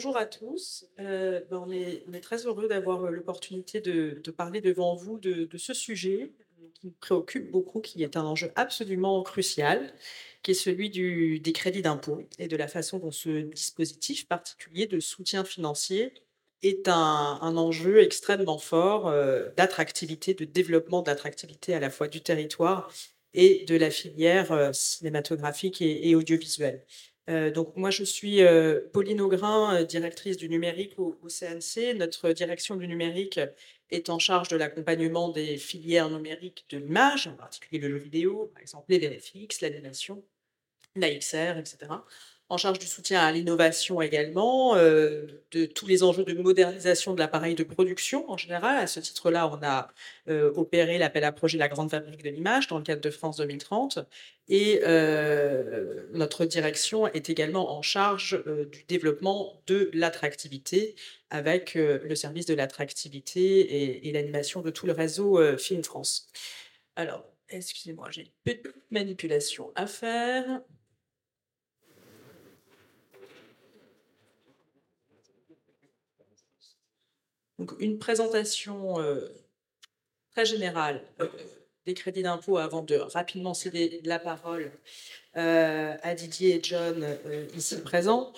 bonjour à tous. Euh, ben, on est, très heureux d'avoir euh, l'opportunité de, parler devant vous de, ce sujet euh, qui nous préoccupe beaucoup, qui est un enjeu absolument crucial, qui est celui des crédits d'impôt et de la façon dont ce dispositif particulier de soutien financier est un, enjeu extrêmement fort d'attractivité, de développement d'attractivité à la fois du territoire et de la filière cinématographique et audiovisuelle. Euh, donc moi, je suis euh, Pauline Augrin, euh, directrice du numérique au, CNC. Notre direction du numérique est en charge de l'accompagnement des filières numériques de l'image, en particulier le jeu vidéo, par exemple les VFX, l'animation, la XR, etc en charge du soutien à l'innovation également, euh, de tous les enjeux de modernisation de l'appareil de production en général. À ce titre-là, on a euh, opéré l'appel à projet La Grande Fabrique de l'Image dans le cadre de France 2030. Et euh, notre direction est également en charge du développement de l'attractivité avec le service de l'attractivité et, et l'animation de tout le réseau Film France. Alors, excusez-moi, j'ai une petite manipulation à faire. Donc, une présentation euh, très générale euh, des crédits d'impôt avant de rapidement céder la parole euh, à Didier et John ici présents.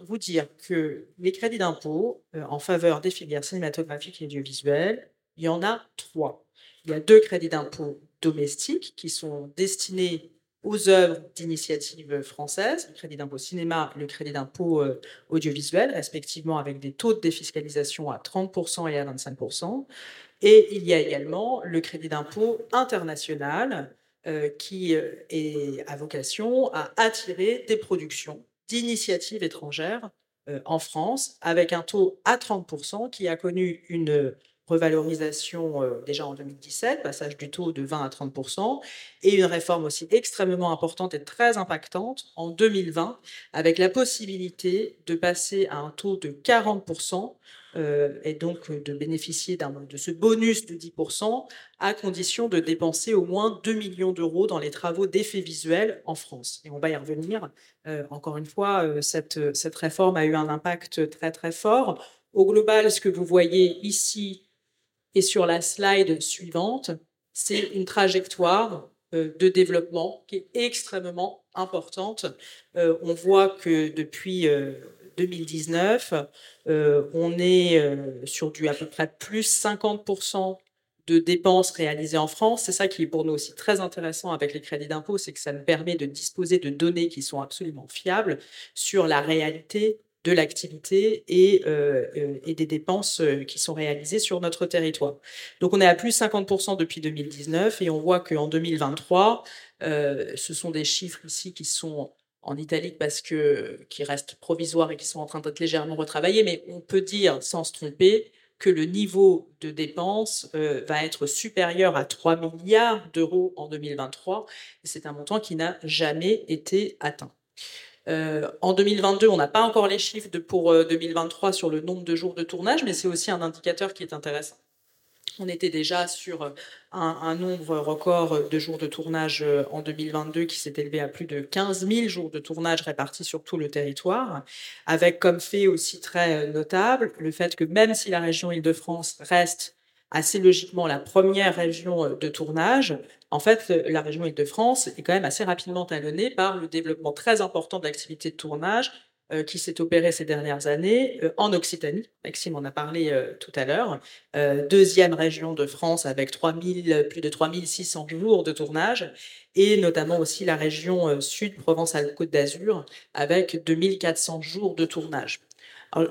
Vous dire que les crédits d'impôt en faveur des filières cinématographiques et audiovisuelles, il y en a trois. Il y a deux crédits d'impôt domestiques qui sont destinés aux œuvres d'initiative française, le crédit d'impôt cinéma, le crédit d'impôt euh, audiovisuel, respectivement avec des taux de défiscalisation à 30% et à 25%. Et il y a également le crédit d'impôt international euh, qui euh, est, a vocation à attirer des productions d'initiatives étrangères en France avec un taux à 30% qui a connu une revalorisation euh, déjà en 2017, passage du taux de 20 à 30%, et une réforme aussi extrêmement importante et très impactante en 2020, avec la possibilité de passer à un taux de 40%, euh, et donc euh, de bénéficier de ce bonus de 10%, à condition de dépenser au moins 2 millions d'euros dans les travaux d'effets visuels en France. Et on va y revenir. Euh, encore une fois, cette réforme a eu un impact très très fort. Au global, ce que vous voyez ici, et sur la slide suivante, c'est une trajectoire euh, de développement qui est extrêmement importante. Euh, on voit que depuis euh, 2019, euh, on est sur du à peu près plus 50% de dépenses réalisées en France. C'est ça qui est pour nous aussi très intéressant avec les crédits d'impôt, c'est que ça nous permet de disposer de données qui sont absolument fiables sur la réalité de l'activité et, euh, euh, des dépenses euh, qui sont réalisées sur notre territoire. Donc on est à plus 50% depuis 2019 et on voit qu'en 2023, euh, ce sont des chiffres ici qui sont en italique parce que qui restent provisoires et qui sont en train d'être légèrement retravaillés, mais on peut dire sans se tromper que le niveau de dépenses va être supérieur à 3 milliards d'euros en 2023. C'est un montant qui n'a jamais été atteint. Euh, en 2022, on n'a pas encore les chiffres pour euh, 2023 sur le nombre de jours de tournage, mais c'est aussi un indicateur qui est intéressant. On était déjà sur euh, un, un nombre record de jours de tournage euh, en 2022 qui s'est élevé à plus de 15 000 jours de tournage répartis sur tout le territoire, avec comme fait aussi très euh, notable le fait que même si la région Île-de-France reste assez logiquement la première région euh, de tournage, en fait, euh, la région Île-de-France est quand même assez rapidement talonnée par le développement très important de l'activité de tournage euh, qui s'est opéré ces dernières années en Occitanie. Maxime en a parlé tout à l'heure. Deuxième région de France avec 3000, plus de 3600 jours de tournage et notamment aussi la région sud Provence-Alpes-Côte d'Azur avec 2400 jours de tournage.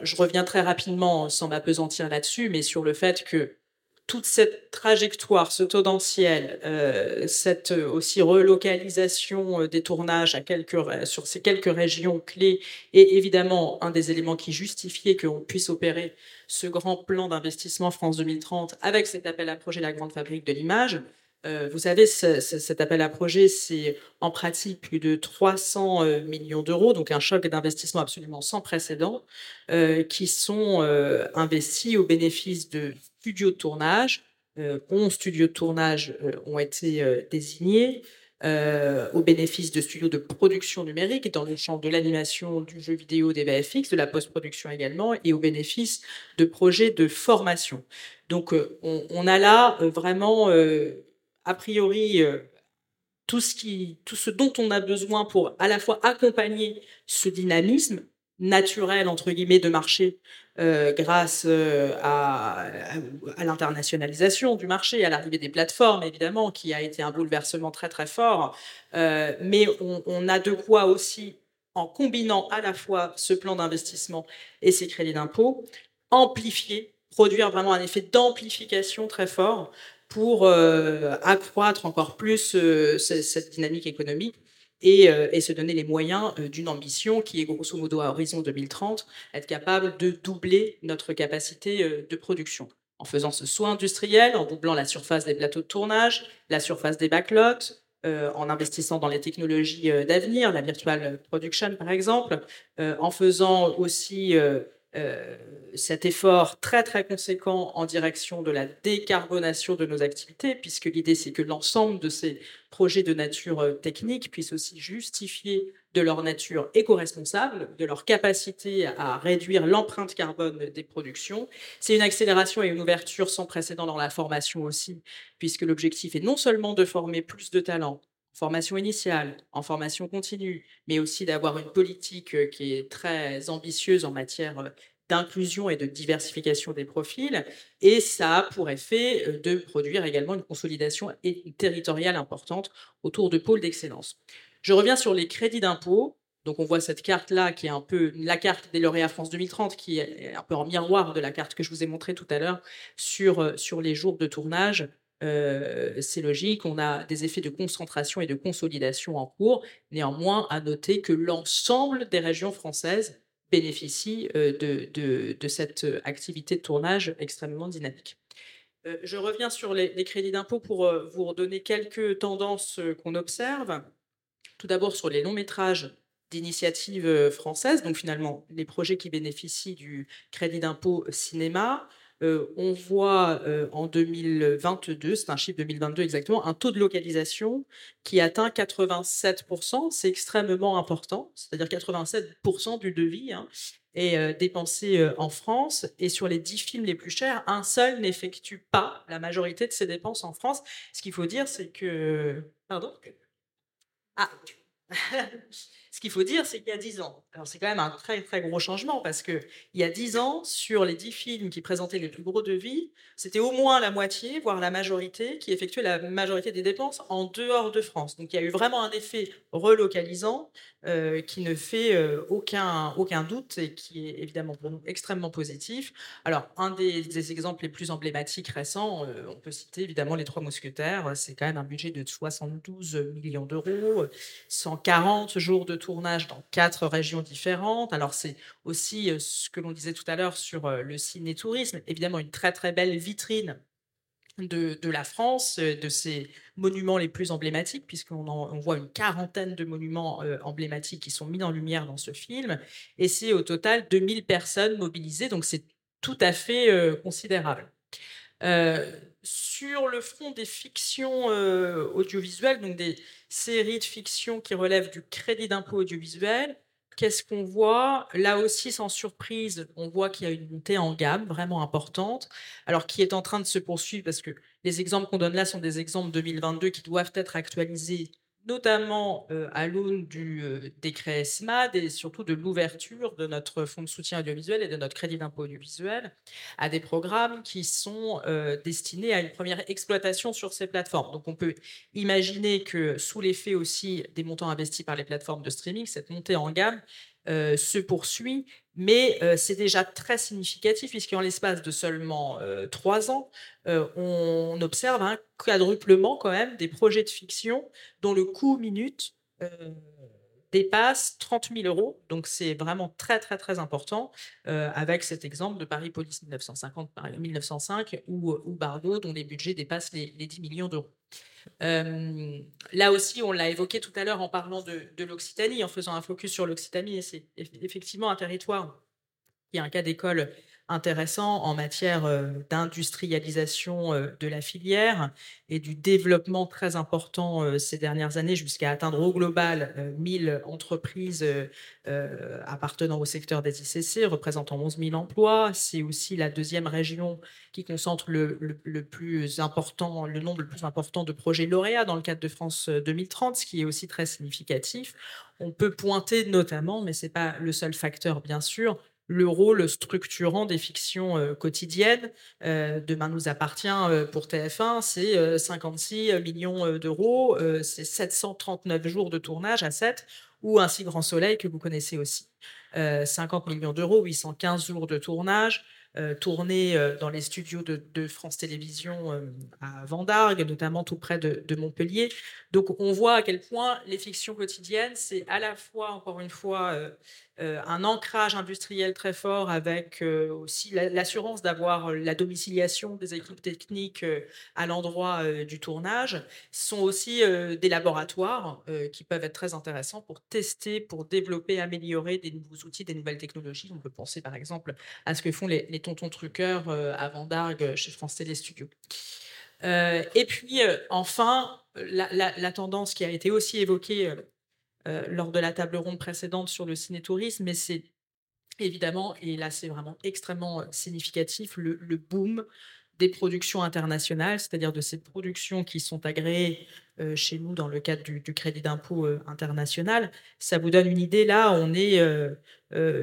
Je reviens très rapidement sans m'apesantir là-dessus, mais sur le fait que toute cette trajectoire, ce tendanciel, euh, cette euh, aussi relocalisation euh, des tournages à quelques, sur ces quelques régions clés est évidemment un des éléments qui justifiait qu'on puisse opérer ce grand plan d'investissement France 2030 avec cet appel à projet La Grande Fabrique de l'Image. Euh, vous savez, ce, ce, cet appel à projet, c'est en pratique plus de 300 euh, millions d'euros, donc un choc d'investissement absolument sans précédent, qui sont investis au bénéfice de studios de tournage. Euh, 11 studios de tournage euh, ont été euh, désignés. au bénéfice de studios de production numérique dans le champ de l'animation, du jeu vidéo, des VFX, de la post-production également, et au bénéfice de projets de formation. Donc on, a là vraiment, a priori, tout ce dont on a besoin pour à la fois accompagner ce dynamisme naturel, entre guillemets, de marché euh, grâce euh, à, l'internationalisation du marché, à l'arrivée des plateformes, évidemment, qui a été un bouleversement très très fort. Euh, mais on, on, a de quoi aussi, en combinant à la fois ce plan d'investissement et ces crédits d'impôt, amplifier, produire vraiment un effet d'amplification très fort pour accroître encore plus cette dynamique économique et, euh, et, se donner les moyens d'une ambition qui est grosso modo à horizon 2030, être capable de doubler notre capacité de production. En faisant ce soin industriel, en doublant la surface des plateaux de tournage, la surface des backlots, en investissant dans les technologies d'avenir, la virtual production par exemple, en faisant aussi euh, cet effort très très conséquent en direction de la décarbonation de nos activités, puisque l'idée c'est que l'ensemble de ces projets de nature euh, technique puissent aussi justifier de leur nature éco-responsable, de leur capacité à réduire l'empreinte carbone des productions. C'est une accélération et une ouverture sans précédent dans la formation aussi, puisque l'objectif est non seulement de former plus de talents, formation initiale, en formation continue, mais aussi d'avoir une politique euh, qui est très ambitieuse en matière euh, d'inclusion et de diversification des profils. Et ça a pour effet euh, de produire également une consolidation territoriale importante autour de pôles d'excellence. Je reviens sur les crédits d'impôt. Donc on voit cette carte-là qui est un peu la carte des lauréats France 2030 qui est un peu en miroir de la carte que je vous ai montrée tout à l'heure sur, sur les jours de tournage euh, c'est logique, on a des effets de concentration et de consolidation en cours. Néanmoins, à noter que l'ensemble des régions françaises bénéficient euh, de, cette activité de tournage extrêmement dynamique. Euh, je reviens sur les, les crédits d'impôt pour vous redonner quelques tendances qu'on observe. Tout d'abord sur les longs métrages d'initiative française, donc finalement les projets qui bénéficient du crédit d'impôt cinéma, euh, on voit euh, en 2022, c'est un chiffre 2022 exactement, un taux de localisation qui atteint 87%. C'est extrêmement important, c'est-à-dire 87% du devis hein, est euh, dépensé en France. Et sur les 10 films les plus chers, un seul n'effectue pas la majorité de ses dépenses en France. Ce qu'il faut dire, c'est que... Pardon? Ah Ce qu'il faut dire, c'est qu'il y a 10 ans, alors c'est quand même un très très gros changement parce que il y a 10 ans, sur les 10 films qui présentaient le plus gros devis, c'était au moins la moitié, voire la majorité, qui effectuait la majorité des dépenses en dehors de France. Donc il y a eu vraiment un effet relocalisant euh, qui ne fait euh, aucun, aucun doute et qui est évidemment pour nous extrêmement positif. Alors, un des, exemples les plus emblématiques récents, euh, on peut citer évidemment Les Trois Mousquetaires. C'est quand même un budget de 72 millions d'euros, 140 jours de tournage dans quatre régions différentes. Alors, c'est aussi ce que l'on disait tout à l'heure sur le ciné-tourisme, évidemment une très très belle vitrine de, la France, de ses monuments les plus emblématiques, puisqu'on on voit une quarantaine de monuments euh, emblématiques qui sont mis en lumière dans ce film. Et c'est au total 2000 personnes mobilisées, donc c'est tout à fait euh, considérable. Euh, sur le front des fictions audiovisuelles, donc des séries de fiction qui relèvent du crédit d'impôt audiovisuel, Qu'est-ce qu'on voit? Là aussi, sans surprise, on voit qu'il y a une montée en gamme vraiment importante, alors qui est en train de se poursuivre parce que les exemples qu'on donne là sont des exemples 2022 qui doivent être actualisés notamment à l'aune du décret SMAD et surtout de l'ouverture de notre fonds de soutien audiovisuel et de notre crédit d'impôt audiovisuel à des programmes qui sont destinés à une première exploitation sur ces plateformes. Donc on peut imaginer que sous l'effet aussi des montants investis par les plateformes de streaming, cette montée en gamme euh, se poursuit, mais euh, c'est déjà très significatif puisqu'en l'espace de seulement euh, trois ans, on observe un quadruplement quand même des projets de fiction dont le coût minute dépasse 30 000 euros. Donc c'est vraiment très très très important avec cet exemple de Paris Police 1950, 1905 ou, ou dont les budgets dépassent les 10 millions d'euros. Euh, là aussi, on l'a évoqué tout à l'heure en parlant de, l'Occitanie, en faisant un focus sur l'Occitanie, et c'est effectivement un territoire qui a un cas d'école intéressant en matière d'industrialisation de la filière et du développement très important ces dernières années jusqu'à atteindre au global 1000 entreprises appartenant au secteur des ICC, représentant 11 000 emplois. C'est aussi la deuxième région qui concentre le, le, plus important, le nombre le plus important de projets lauréats dans le cadre de France 2030, ce qui est aussi très significatif. On peut pointer notamment, mais ce n'est pas le seul facteur bien sûr, le rôle structurant des fictions euh, quotidiennes. Euh, Demain nous appartient euh, pour TF1, c'est 56 millions d'euros, c'est 739 jours de tournage à 7, ou Un si grand soleil que vous connaissez aussi. 50 millions d'euros, 815 jours de tournage. tourné dans les studios de, France Télévisions à Vendargue, notamment tout près de, Montpellier. Donc on voit à quel point les fictions quotidiennes, c'est à la fois, encore une fois, un ancrage industriel très fort avec euh, aussi l'assurance d'avoir euh, la domiciliation des équipes techniques à l'endroit du tournage, sont aussi des laboratoires qui peuvent être très intéressants pour tester, pour développer, améliorer des nouveaux outils, des nouvelles technologies. On peut penser par exemple à ce que font les, tontons truqueurs à Vendargue chez France Télé Studio. et puis enfin, la, tendance qui a été aussi évoquée euh, lors de la table ronde précédente sur le ciné-tourisme, mais c'est évidemment, et là c'est vraiment extrêmement euh, significatif, le, boom des productions internationales, c'est-à-dire de ces productions qui sont agréées euh, chez nous dans le cadre du, crédit d'impôt international. Ça vous donne une idée, là, on est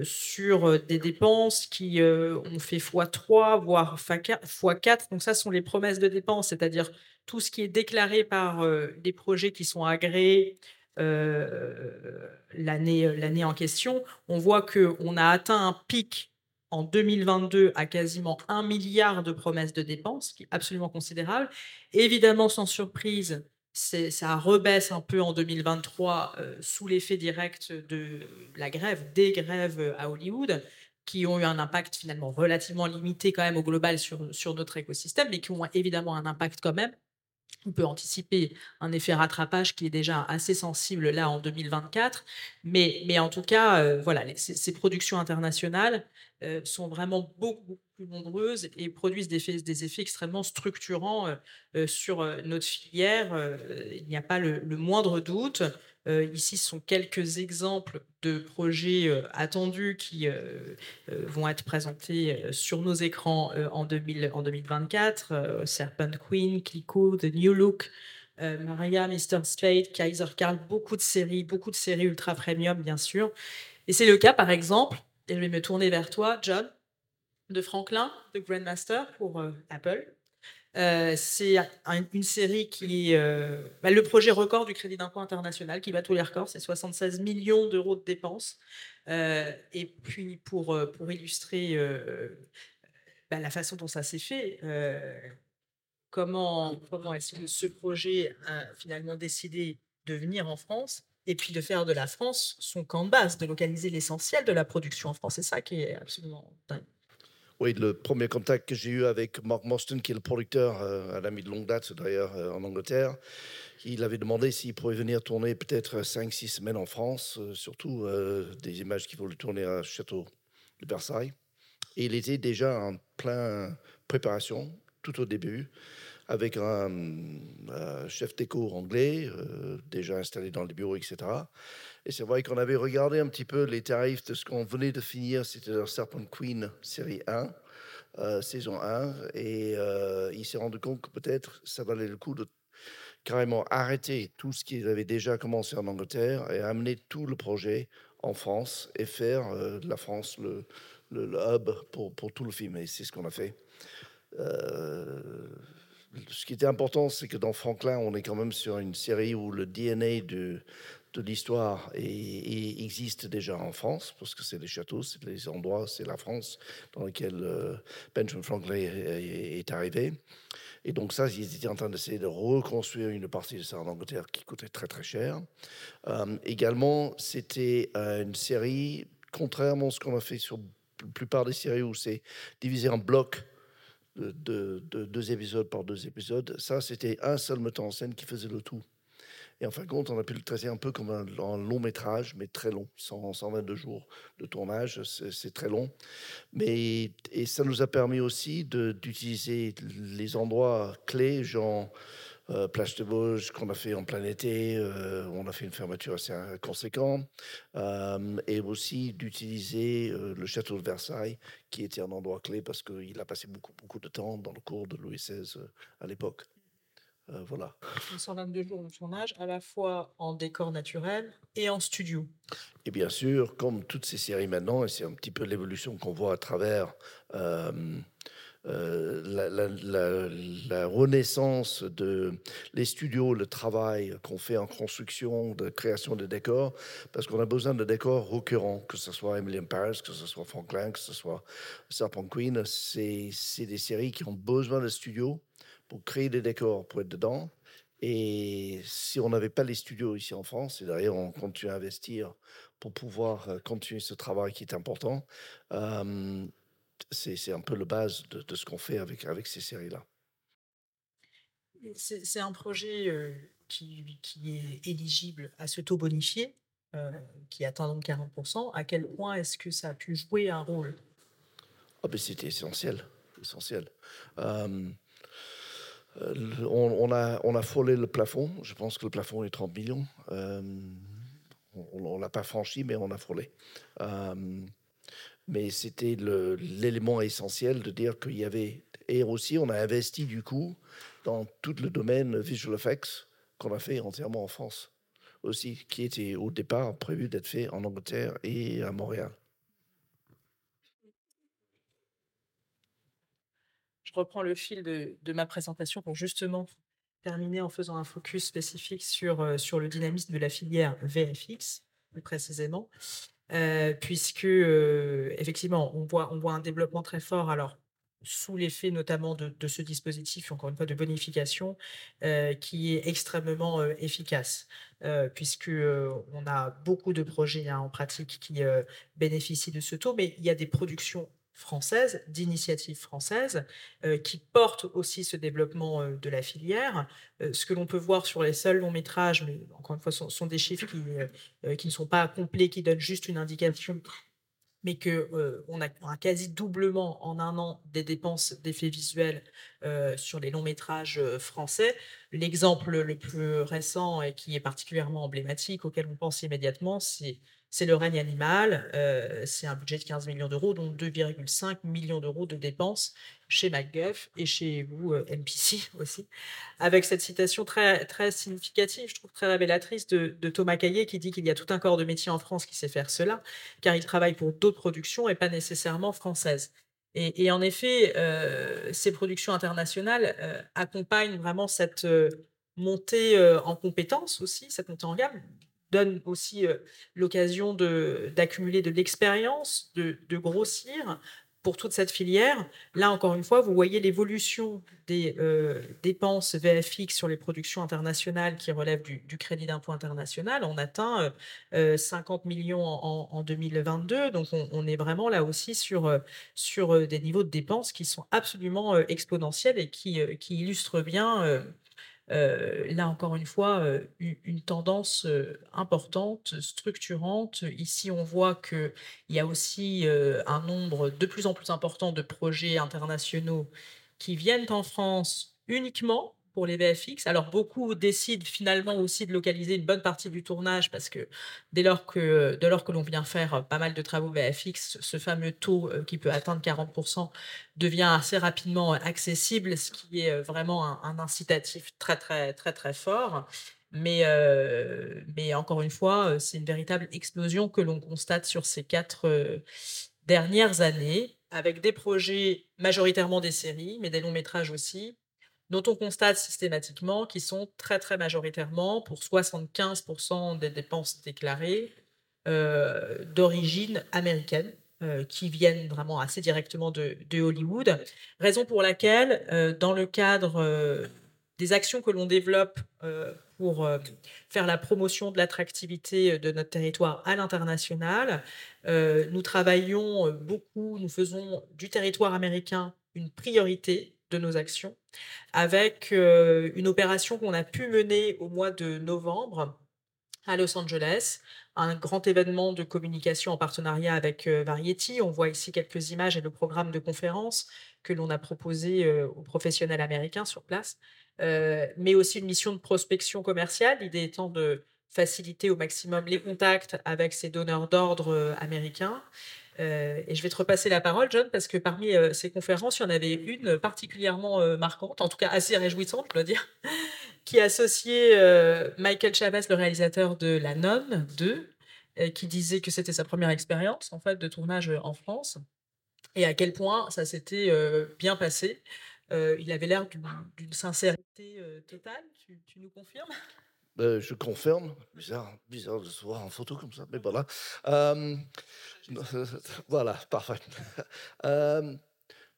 sur des dépenses qui ont fait x3, voire x4. Donc ça, sont les promesses de dépenses, c'est-à-dire tout ce qui est déclaré par les projets qui sont agréés l'année euh, l'année en question, on voit qu'on a atteint un pic en 2022 à quasiment un milliard de promesses de dépenses, qui est absolument considérable. Évidemment, sans surprise, ça rebaisse un peu en 2023 euh, sous l'effet direct de la grève, des grèves à Hollywood, qui ont eu un impact finalement relativement limité quand même au global sur, sur notre écosystème, mais qui ont évidemment un impact quand même on peut anticiper un effet rattrapage qui est déjà assez sensible là en 2024. Mais, mais en tout cas, euh, voilà, ces, productions internationales euh, sont vraiment beaucoup, plus nombreuses et produisent des effets, extrêmement structurants euh, sur notre filière. il n'y a pas le moindre doute. Euh, ici, ce sont quelques exemples de projets euh, attendus qui euh, vont être présentés sur nos écrans en, 2024. Serpent Queen, Clico, The New Look, Maria, Mr. Straight, Kaiser Karl, beaucoup de séries, beaucoup de séries ultra premium, bien sûr. Et c'est le cas, par exemple, et je vais me tourner vers toi, John, de Franklin, de Grandmaster pour Apple. Euh, c'est une série qui est euh, bah, le projet record du crédit d'impôt international qui bat tous les records, c'est 76 millions d'euros de dépenses. Euh, et puis pour, pour illustrer bah, la façon dont ça s'est fait, comment, comment est-ce que ce projet a finalement décidé de venir en France et puis de faire de la France son camp de base, de localiser l'essentiel de la production en France. C'est ça qui est absolument dingue. Oui, le premier contact que j'ai eu avec Mark Mostyn, qui est le producteur, euh, un ami de longue date d'ailleurs euh, en Angleterre, il avait demandé s'il pourrait venir tourner peut-être 5-6 semaines en France, euh, surtout des images qu'il voulait tourner à Château de Versailles. Et il était déjà en plein préparation, tout au début, avec un chef déco anglais, déjà installé dans les bureaux, etc. Et c'est vrai qu'on avait regardé un petit peu les tarifs de ce qu'on venait de finir, c'était la Serpent Queen série 1, euh, saison 1, et euh, il s'est rendu compte que peut-être ça valait le coup de carrément arrêter tout ce qu'il avait déjà commencé en Angleterre et amener tout le projet en France et faire euh, de la France le, le, hub pour, pour, tout le film. Et c'est ce qu'on a fait. ce qui était important, c'est que dans Franklin, on est quand même sur une série où le DNA de, de l'histoire et, existe déjà en France, parce que c'est les châteaux, c'est les endroits, c'est la France dans laquelle euh, Benjamin Franklin est, arrivé. Et donc ça, ils étaient en train d'essayer de reconstruire une partie de ça en Angleterre qui coûtait très très cher. Euh, également, c'était euh, une série, contrairement à ce qu'on a fait sur la plupart des séries où c'est divisé en blocs de, de, deux épisodes par deux épisodes, ça c'était un seul metteur en scène qui faisait le tout. Et en fin de compte, on a pu le traiter un peu comme un, long métrage, mais très long, 122 jours de tournage, c'est très long. Mais, et ça nous a permis aussi d'utiliser les endroits clés, genre euh, plage de Vosges qu'on a fait en plein été, euh, on a fait une fermeture assez conséquente, euh, et aussi d'utiliser le château de Versailles, qui était un endroit clé parce qu'il a passé beaucoup, beaucoup de temps dans le cours de Louis XVI à l'époque. Voilà. 122 jours de tournage, à la fois en décor naturel et en studio. Et bien sûr, comme toutes ces séries maintenant, et c'est un petit peu l'évolution qu'on voit à travers euh, la, renaissance de les studios, le travail qu'on fait en construction, de création de décors, parce qu'on a besoin de décors recurrents, que ce soit Emily in Paris, que ce soit Franklin, que ce soit Serpent Queen. C'est des séries qui ont besoin de studios pour créer des décors, pour être dedans. Et si on n'avait pas les studios ici en France, et d'ailleurs on continue à investir pour pouvoir euh, continuer ce travail qui est important, euh, c'est un peu le base de, ce qu'on fait avec, avec ces séries-là. C'est un projet euh, qui, qui, est éligible à ce taux bonifié, euh, qui atteint donc 40%. À quel point est-ce que ça a pu jouer un rôle? Ben C'était essentiel. essentiel. Euh, on, a, on a frôlé le plafond. Je pense que le plafond est 30 millions. on ne l'a pas franchi, mais on a frôlé mais c'était l'élément essentiel de dire qu'il y avait. Et aussi, on a investi du coup dans tout le domaine visual effects qu'on a fait entièrement en France aussi, qui était au départ prévu d'être fait en Angleterre et à Montréal. Je reprends le fil de, ma présentation pour justement terminer en faisant un focus spécifique sur, euh, sur le dynamisme de la filière VFX, plus précisément. Euh, puisque euh, effectivement, on voit, on voit un développement très fort. Alors, sous l'effet notamment de, ce dispositif, encore une fois, de bonification, euh, qui est extrêmement efficace, puisque on a beaucoup de projets hein, en pratique qui bénéficient de ce taux, mais il y a des productions française, d'initiatives françaises, euh, qui portent aussi ce développement euh, de la filière. Euh, ce que l'on peut voir sur les seuls longs métrages, mais encore une fois, sont, sont des chiffres qui, qui, ne sont pas complets, qui donnent juste une indication, mais que on a un quasi doublement en un an des dépenses d'effets visuels sur les longs métrages français. L'exemple le plus récent et qui est particulièrement emblématique, auquel on pense immédiatement, c'est c'est le règne animal. Euh, c'est un budget de 15 millions d'euros, dont 2,5 millions d'euros de dépenses chez MacGuff et chez vous, euh, MPC aussi. Avec cette citation très, très significative, je trouve très révélatrice de, Thomas Caillet qui dit qu'il y a tout un corps de métier en France qui sait faire cela, car il travaille pour d'autres productions et pas nécessairement françaises. Et, en effet, euh, ces productions internationales accompagnent vraiment cette montée en compétences aussi, cette montée en gamme, donne aussi l'occasion d'accumuler de, l'expérience, de, grossir pour toute cette filière. Là, encore une fois, vous voyez l'évolution des dépenses VFX sur les productions internationales qui relèvent du, crédit d'impôt international. On atteint 50 millions en, 2022. Donc, on, est vraiment là aussi sur, sur des niveaux de dépenses qui sont absolument exponentiels et qui, illustrent bien euh, là encore une fois, euh, une tendance euh, importante, structurante. Ici, on voit qu'il y a aussi un nombre de plus en plus important de projets internationaux qui viennent en France uniquement pour les VFX. Alors beaucoup décident finalement aussi de localiser une bonne partie du tournage parce que dès lors que, dès lors que l'on vient faire pas mal de travaux VFX, ce fameux taux euh, qui peut atteindre 40% devient assez rapidement accessible, ce qui est euh, vraiment un, incitatif très très très très fort. Mais, euh, mais encore une fois, c'est une véritable explosion que l'on constate sur ces quatre dernières années, avec des projets majoritairement des séries, mais des longs métrages aussi, dont on constate systématiquement qu'ils sont très très majoritairement, pour 75% des dépenses déclarées, euh, d'origine américaine, euh, qui viennent vraiment assez directement de, Hollywood. Raison pour laquelle, euh, dans le cadre des actions que l'on développe pour faire la promotion de l'attractivité de notre territoire à l'international, nous travaillons beaucoup, nous faisons du territoire américain une priorité de nos actions, avec une opération qu'on a pu mener au mois de novembre à Los Angeles, un grand événement de communication en partenariat avec Variety. On voit ici quelques images et le programme de conférence que l'on a proposé aux professionnels américains sur place, mais aussi une mission de prospection commerciale, l'idée étant de faciliter au maximum les contacts avec ces donneurs d'ordre américains euh, et je vais te repasser la parole, John, parce que parmi euh, ces conférences, il y en avait une particulièrement euh, marquante, en tout cas assez réjouissante, je dois dire, qui associait Michael Chavez, le réalisateur de La Nonne 2, qui disait que c'était sa première expérience en fait de tournage en France, et à quel point ça s'était bien passé. il avait l'air d'une sincérité totale. Tu, nous confirmes? Je confirme. Bizarre, bizarre de se voir en photo comme ça, mais voilà. voilà, parfait. Euh,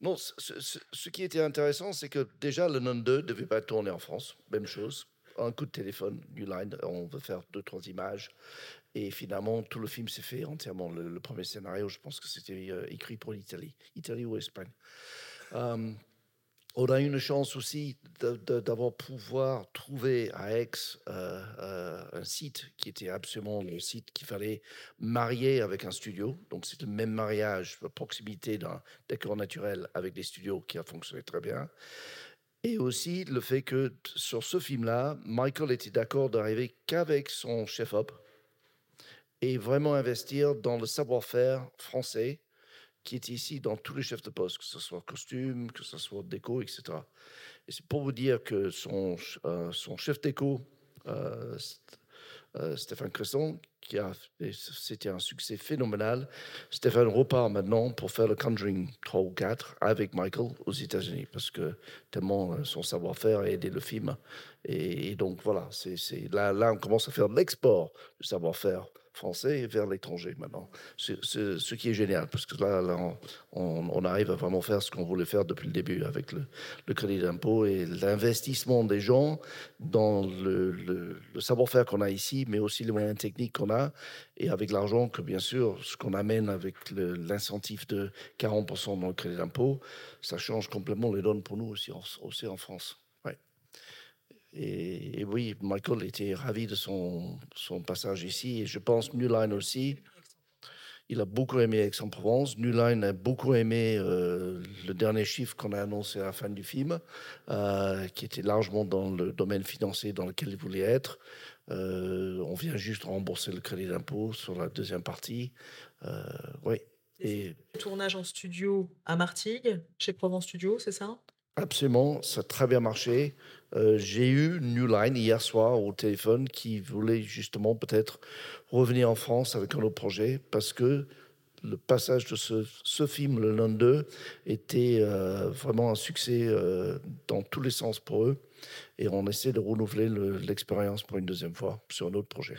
non, ce, qui était intéressant, c'est que déjà le Non 2 ne devait pas tourné en France. Même chose. Un coup de téléphone, New Line, on veut faire deux, trois images. Et finalement, tout le film s'est fait entièrement. Le, premier scénario, je pense que c'était euh, écrit pour l'Italie. Italie ou Espagne. On a eu une chance aussi d'avoir pouvoir trouver à Aix euh, euh, un site qui était absolument le site qu'il fallait marier avec un studio. Donc c'est le même mariage, la proximité d'un décor naturel avec des studios qui a fonctionné très bien. Et aussi le fait que sur ce film-là, Michael était d'accord d'arriver qu'avec son chef-op et vraiment investir dans le savoir-faire français qui est ici dans tous les chefs de poste, que ce soit costume, que ce soit déco, etc. Et c'est pour vous dire que son, euh, son chef déco, euh, euh, Stéphane Cresson, qui a, c'était un succès phénoménal. Stéphane repart maintenant pour faire le Conjuring 3 ou 4 avec Michael aux États-Unis, parce que tellement son savoir-faire a aidé le film. Et, donc voilà, c'est, là, là, on commence à faire l'export du savoir-faire français vers l'étranger maintenant. Ce qui est génial, parce que là, on, arrive à vraiment faire ce qu'on voulait faire depuis le début avec le, crédit d'impôt et l'investissement des gens dans le, savoir-faire qu'on a ici, mais aussi les moyens techniques qu'on a, et avec l'argent que, bien sûr, ce qu'on amène avec l'incentive de 40% dans le crédit d'impôt, ça change complètement les donnes pour nous aussi aussi en France. Et, oui, Michael était ravi de son, son passage ici. Et je pense New Line aussi. Il a beaucoup aimé Aix-en-Provence. New Line a beaucoup aimé euh, le dernier chiffre qu'on a annoncé à la fin du film, euh, qui était largement dans le domaine financier dans lequel il voulait être. Euh, on vient juste rembourser le crédit d'impôt sur la deuxième partie. oui. Et... Tournage en studio à Martigues, chez Provence Studio, c'est ça? Absolument, ça a très bien marché. Euh, j'ai eu New Line hier soir au téléphone qui voulait justement peut-être revenir en France avec un autre projet parce que le passage de ce, film, le Lund 2, était euh, vraiment un succès euh, dans tous les sens pour eux. Et on essaie de renouveler l'expérience pour une deuxième fois sur un autre projet.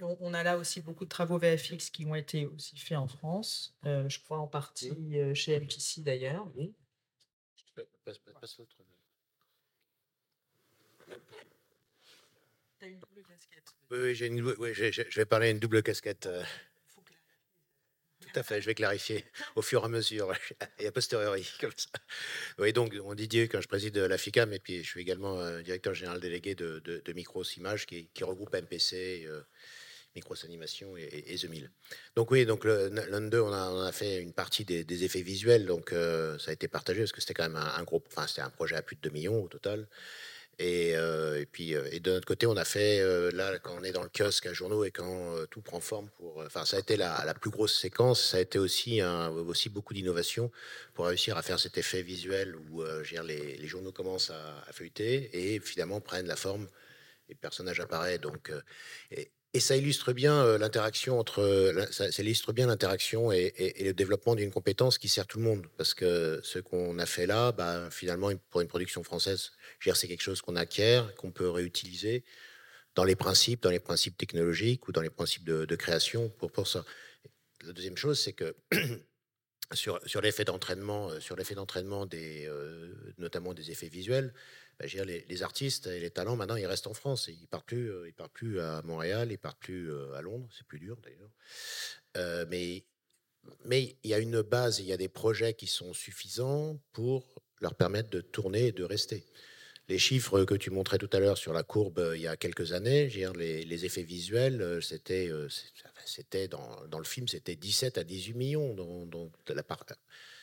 On, a là aussi beaucoup de travaux VFX qui ont été aussi faits en France, je crois en partie chez MTC d'ailleurs. Oui. Passe, l'autre. une double casquette. Oui, j'ai une, oui je vais parler d'une double casquette. Euh. Tout à fait, je vais clarifier au fur et à mesure et a posteriori. Comme ça. Oui, donc, on Didier, quand je préside la FICAM, et puis je suis également euh, directeur général délégué de, de, Micros Images, qui, qui, regroupe MPC, euh, Micros Animation et, The Mill. Donc oui, donc l'un d'eux, on a, fait une partie des, effets visuels, donc euh, ça a été partagé parce que c'était quand même un, gros, enfin c'était un projet à plus de 2 millions au total. Et, euh, puis, euh, et de notre côté, on a fait, là, quand on est dans le kiosque à journaux et quand tout prend forme pour. Enfin, ça a été la, plus grosse séquence. Ça a été aussi, un, aussi beaucoup d'innovation pour réussir à faire cet effet visuel où les, les, journaux commencent à, feuilleter et finalement prennent la forme et le personnage apparaît. Donc, et, et ça illustre bien euh, l'interaction entre, euh, ça, illustre bien l'interaction et, le développement d'une compétence qui sert tout le monde. Parce que ce qu'on a fait là, bah, finalement, pour une production française, c'est quelque chose qu'on acquiert, qu'on peut réutiliser dans les principes, dans les principes technologiques ou dans les principes de, création pour, pour ça. La deuxième chose, c'est que sur, l'effet d'entraînement, euh, sur l'effet d'entraînement des, notamment des effets visuels, bah, les, artistes et les talents, maintenant, ils restent en France. Ils ne partent, plus, euh, partent plus à Montréal, ils ne partent plus euh, à Londres. C'est plus dur, d'ailleurs. Euh, mais il y a une base, il y a des projets qui sont suffisants pour leur permettre de tourner et de rester. Les chiffres que tu montrais tout à l'heure sur la courbe il y a quelques années, les, effets visuels, c'était, dans, le film, c'était 17 à 18 millions.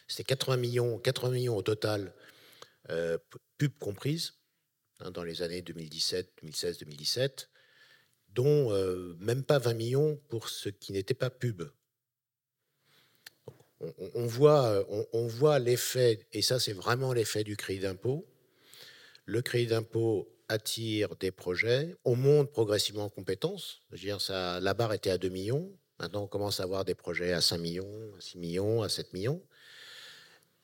C'était 80 millions, 80 millions au total, euh, pub comprise, hein, dans les années 2017, 2016, 2017, dont euh, même pas 20 millions pour ce qui n'était pas pub. On, voit, on, voit l'effet, et ça c'est vraiment l'effet du crédit d'impôt. Le crédit d'impôt attire des projets, on monte progressivement en compétences. Je veux dire, la barre était à 2 millions, maintenant on commence à avoir des projets à 5 millions, à 6 millions, à 7 millions.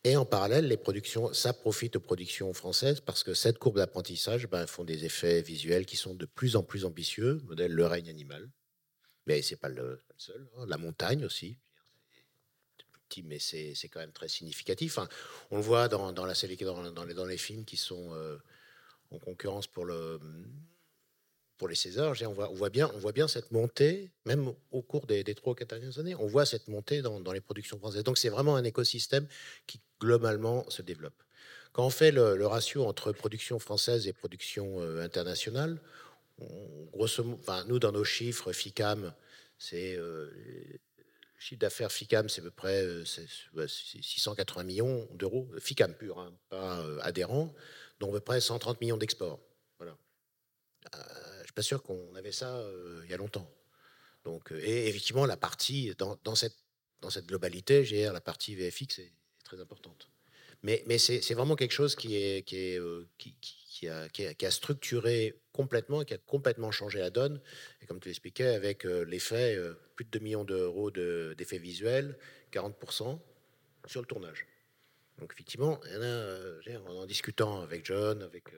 Et en parallèle, les productions, ça profite aux productions françaises parce que cette courbe d'apprentissage ben, font des effets visuels qui sont de plus en plus ambitieux, modèle le règne animal. Mais c'est pas le seul. Hein. La montagne aussi. Petit, mais c'est quand même très significatif. on le voit dans, dans la dans, dans, les, dans les films qui sont euh, en concurrence pour le pour les Césars, on voit, bien, cette montée, même au cours des, trois ou quatre dernières années, on voit cette montée dans, les productions françaises. Donc c'est vraiment un écosystème qui globalement se développe. Quand on fait le, ratio entre production française et production euh, internationale, grosso enfin, nous dans nos chiffres, FICAM, c'est euh, chiffre d'affaires FICAM, c'est à peu près 680 millions d'euros, FICAM pur, hein, pas adhérent, dont à peu près 130 millions d'exports. Voilà suis pas sûr qu'on avait ça euh, il y a longtemps. Donc, euh, et effectivement, la partie, dans, cette, globalité, GR, la partie VFX est, très importante. Mais, c'est vraiment quelque chose qui, euh, a, structuré complètement, qui a complètement changé la donne. Et comme tu l'expliquais, avec l'effet, plus de 2 millions d'euros d'effets visuels, 40% sur le tournage. Donc effectivement, en, en discutant avec John, avec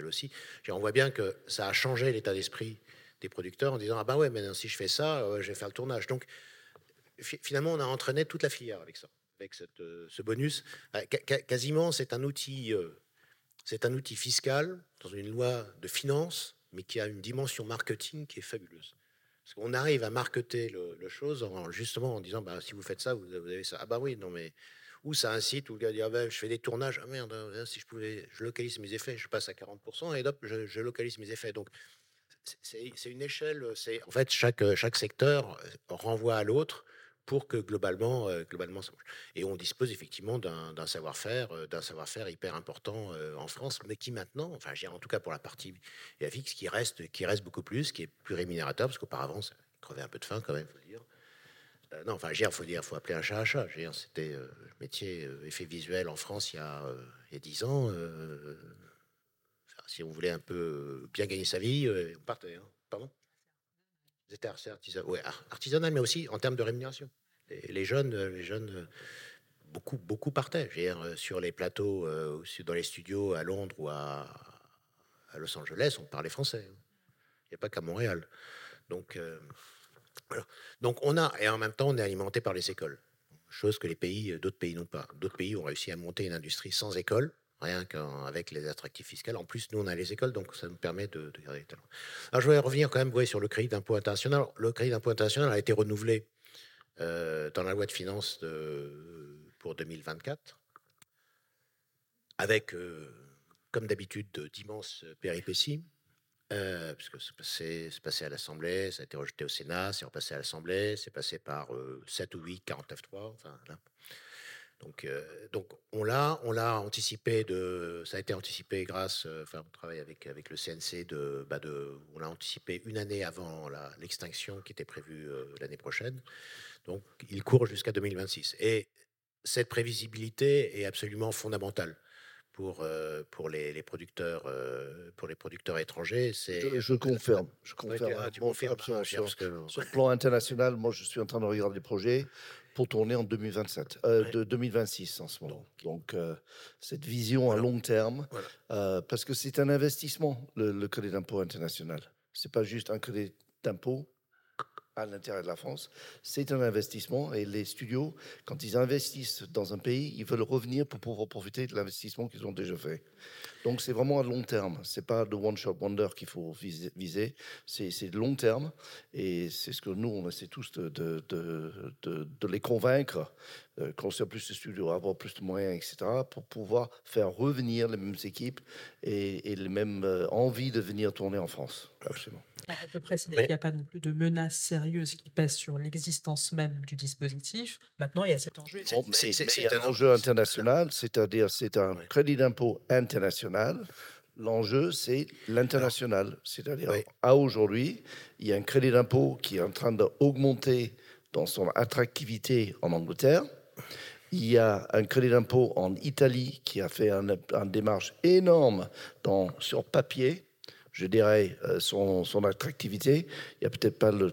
aussi. On voit bien que ça a changé l'état d'esprit des producteurs en disant ah ben ouais maintenant si je fais ça je vais faire le tournage. Donc finalement on a entraîné toute la filière avec ça avec euh, ce bonus. Bah, quasiment c'est un outil euh, fiscal dans une loi de finances mais qui a une dimension marketing qui est fabuleuse. Parce qu'on arrive à marketer le, chose en, justement en disant bah si vous faites ça vous, vous avez ça. Ah bah oui non mais ou ça incite, où le gars dit ah ben, je fais des tournages, ah merde, hein, si je pouvais, je localise mes effets, je passe à 40%, et hop, je, localise mes effets. Donc, c'est une échelle, c'est en fait, chaque, chaque secteur euh, renvoie à l'autre pour que globalement, euh, globalement ça. Et on dispose effectivement d'un savoir-faire, euh, d'un savoir-faire hyper important en France, mais qui maintenant, enfin, en tout cas pour la partie FX, qui reste, qui reste beaucoup plus, qui est plus rémunérateur, parce qu'auparavant, ça crevait un peu de faim quand même. Euh, non, enfin, il faut dire, faut appeler un chat un chat. C'était euh, métier euh, effet visuel en France il y a il ans. si on voulait un peu bien gagner sa vie, on partait. Hein. Pardon? Artisanal, ouais, artisanal, mais aussi en termes de rémunération. Les, jeunes, les jeunes, beaucoup, beaucoup partaient. sur les plateaux, dans les studios à Londres ou à, à Los Angeles, on parlait français. Il n'y a pas qu'à Montréal. Donc, donc on a, et en même temps, on est alimenté par les écoles, chose que les pays, d'autres pays n'ont pas. D'autres pays ont réussi à monter une industrie sans école, rien qu'avec les attractifs fiscaux. En plus, nous, on a les écoles, donc ça nous permet de, garder les talents. Alors, je voudrais revenir quand même sur le crédit d'impôt international. Le crédit d'impôt international a été renouvelé euh, dans la loi de finances pour 2024, avec, euh, comme d'habitude, d'immenses péripéties. Euh, puisque c'est passé, à l'Assemblée, ça a été rejeté au Sénat, c'est repassé à l'Assemblée, c'est passé par 7 euh, ou 8, 49-3, enfin Donc, euh, on l'a, anticipé de, ça a été anticipé grâce, enfin on travaille avec le CNC bah on l'a anticipé une année avant l'extinction qui était prévue l'année prochaine. Donc il court jusqu'à 2026 et cette prévisibilité est absolument fondamentale pour, euh, pour les, les producteurs, euh, pour les producteurs étrangers. Je, je, confirme. Je confirme. Ah, absolument, sur, le plan international, moi, je suis en train de regarder des projets pour tourner en 2027, euh, de 2026 en ce moment. Donc, cette vision à long terme, parce que c'est un investissement, le, crédit d'impôt international. C'est pas juste un crédit d'impôt à l'intérieur de la France, c'est un investissement et les studios, quand ils investissent dans un pays, ils veulent revenir pour pouvoir profiter de l'investissement qu'ils ont déjà fait. Donc c'est vraiment à long terme, c'est pas de one shot wonder qu'il faut viser, c'est de long terme et c'est ce que nous on essaie tous de, de, de, de les convaincre, euh, construire plus de studios, avoir plus de moyens, etc., pour pouvoir faire revenir les mêmes équipes et, et les mêmes euh, envies de venir tourner en France. Absolument. On peut préciser qu'il n'y a pas non plus de menaces sérieuses qui pèsent sur l'existence même du dispositif. Maintenant, il y a cet enjeu. c'est un enjeu international, c'est-à-dire c'est un crédit d'impôt international. L'enjeu, c'est l'international. C'est-à-dire, à aujourd'hui, il y a un crédit d'impôt qui est en train d'augmenter dans son attractivité en Angleterre. Il y a un crédit d'impôt en Italie qui a fait une un démarche énorme dans, sur papier je dirais, euh, son, son attractivité. Il n'y a peut-être pas le,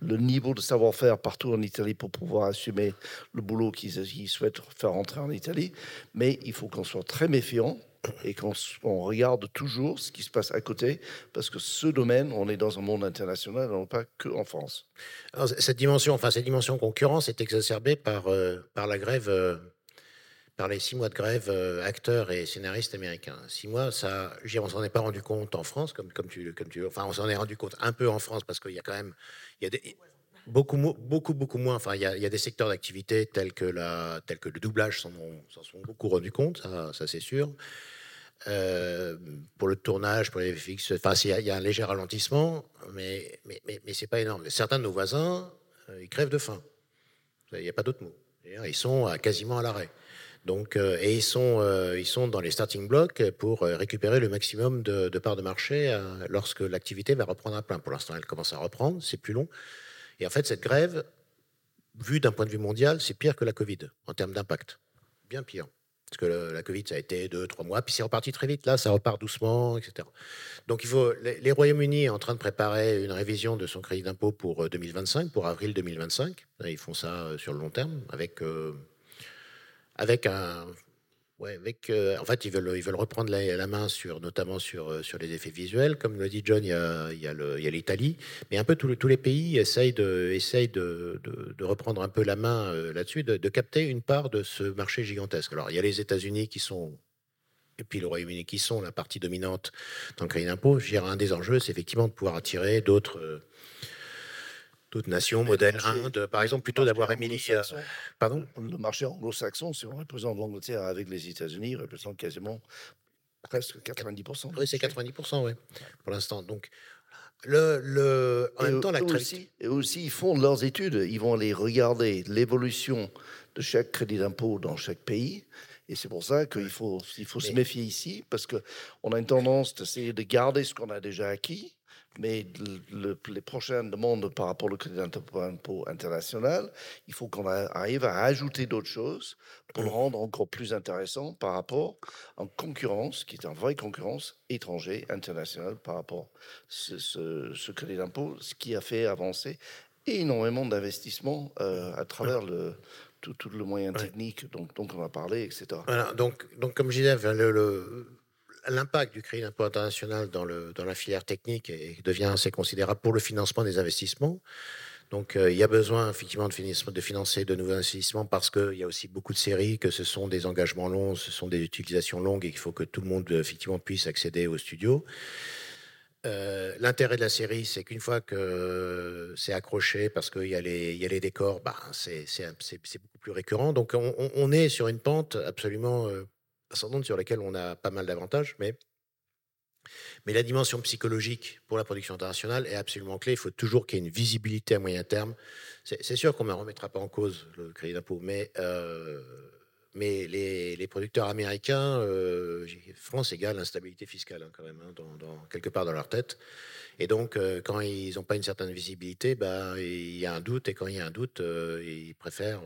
le, niveau de savoir-faire partout en Italie pour pouvoir assumer le boulot qu'ils souhaitent faire rentrer en Italie, mais il faut qu'on soit très méfiant et qu'on regarde toujours ce qui se passe à côté, parce que ce domaine, on est dans un monde international, non pas que en France. cette dimension, enfin cette dimension concurrence est exacerbée par, euh, par la grève euh, par les six mois de grève euh, acteurs et scénaristes américains. Six mois, ça, on s'en est pas rendu compte en France, comme, comme tu, comme tu, enfin, on s'en est rendu compte un peu en France parce qu'il y a quand même, il y a des, beaucoup, beaucoup, beaucoup moins. Enfin, il y a, des secteurs d'activité tels que le doublage s'en sont beaucoup rendu compte, ça, c'est sûr. Euh, pour le tournage, pour les fixes, enfin, il y, a un léger ralentissement, mais, mais, mais, c'est pas énorme. Certains de nos voisins, euh, ils crèvent de faim. Il n'y a pas d'autre mot. Ils sont quasiment à l'arrêt. Donc, euh, et ils sont, euh, dans les starting blocks pour euh, récupérer le maximum de, parts de marché lorsque l'activité va reprendre à plein. Pour l'instant, elle commence à reprendre, c'est plus long. Et en fait, cette grève, vue d'un point de vue mondial, c'est pire que la Covid en termes d'impact. Bien pire. Parce que la Covid, ça a été deux, trois mois, puis c'est reparti très vite. Là, ça repart doucement, etc. Donc, il faut. Les, Royaumes-Unis est en train de préparer une révision de son crédit d'impôt pour 2025, pour avril 2025. Ils font ça sur le long terme, avec avec un. Ouais, avec, euh, en fait, ils veulent, ils veulent reprendre la, main sur, notamment sur, euh, sur les effets visuels. Comme le dit John, il y a, l'Italie, mais un peu tous, tous les pays essayent de, essayent de, de, reprendre un peu la main euh, là-dessus, de, capter une part de ce marché gigantesque. Alors, il y a les États-Unis qui sont et puis le Royaume-Uni qui sont la partie dominante dans le crédit d'impôt. Je dirais un des enjeux, c'est effectivement de pouvoir attirer d'autres d'autres nations, modèle Inde, par exemple, plutôt d'avoir Émilie. Euh, pardon? Le marché anglo-saxon, si on représente l'Angleterre avec les États-Unis, représente quasiment presque 90%. Oui, c'est 90%, oui, pour l'instant. Donc, le, le, en même temps, la aussi, et aussi, ils font leurs études, ils vont aller regarder l'évolution de chaque crédit d'impôt dans chaque pays. Et c'est pour ça qu'il faut, il faut se méfier ici, parce qu'on a une tendance d'essayer de garder ce qu'on a déjà acquis mais les prochaines demandes par rapport au crédit d'impôt international, il faut qu'on arrive à ajouter d'autres choses pour le rendre encore plus intéressant par rapport en concurrence, qui est une vraie concurrence étranger, internationale par rapport à ce, ce, crédit d'impôt, ce qui a fait avancer énormément d'investissements euh, à travers le, tout, le moyen technique dont, dont, on a parlé, etc. Voilà, donc, donc comme je disais, le, le l'impact du crédit d'impôt international dans, la filière technique devient assez considérable pour le financement des investissements. Donc, euh, il y a besoin effectivement de, financer de nouveaux investissements parce qu'il y a aussi beaucoup de séries, que ce sont des engagements longs, ce sont des utilisations longues et qu'il faut que tout le monde effectivement puisse accéder au studio. Euh, l'intérêt de la série, c'est qu'une fois que c'est accroché, parce qu'il y, a les, décors, bah, c'est beaucoup plus récurrent. Donc, on, on, est sur une pente absolument euh, sur laquelle on a pas mal d'avantages, mais, mais la dimension psychologique pour la production internationale est absolument clé. Il faut toujours qu'il y ait une visibilité à moyen terme. C'est sûr qu'on ne remettra pas en cause le crédit d'impôt, mais, euh, mais les, producteurs américains, euh, France égale instabilité fiscale hein, quand même, hein, dans, quelque part dans leur tête. Et donc, euh, quand ils n'ont pas une certaine visibilité, bah, il y a un doute. Et quand il y a un doute, ils préfèrent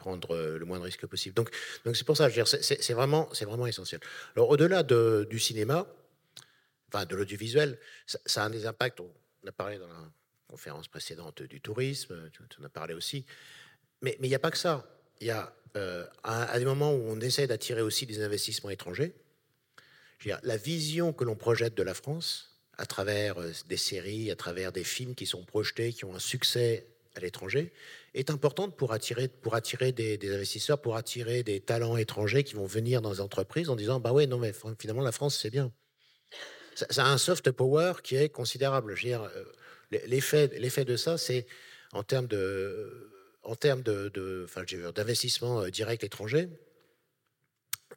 prendre le moins de risques possible. Donc, donc c'est pour ça, c'est vraiment, c'est vraiment essentiel. Alors, au-delà de, du cinéma, enfin de l'audiovisuel, ça, a des impacts. On a parlé dans la conférence précédente du tourisme, tu, en as parlé aussi. Mais il n'y a pas que ça. Il y a à, des moments où on essaie d'attirer aussi des investissements étrangers. La vision que l'on projette de la France, à travers des séries, à travers des films qui sont projetés, qui ont un succès à l'étranger, est importante pour attirer, pour attirer des, investisseurs, pour attirer des talents étrangers qui vont venir dans les entreprises en disant bah ouais, non, mais finalement, la France, c'est bien. Ça, a un soft power qui est considérable. L'effet de ça, c'est en termes de en termes de, enfin, d'investissement direct étranger,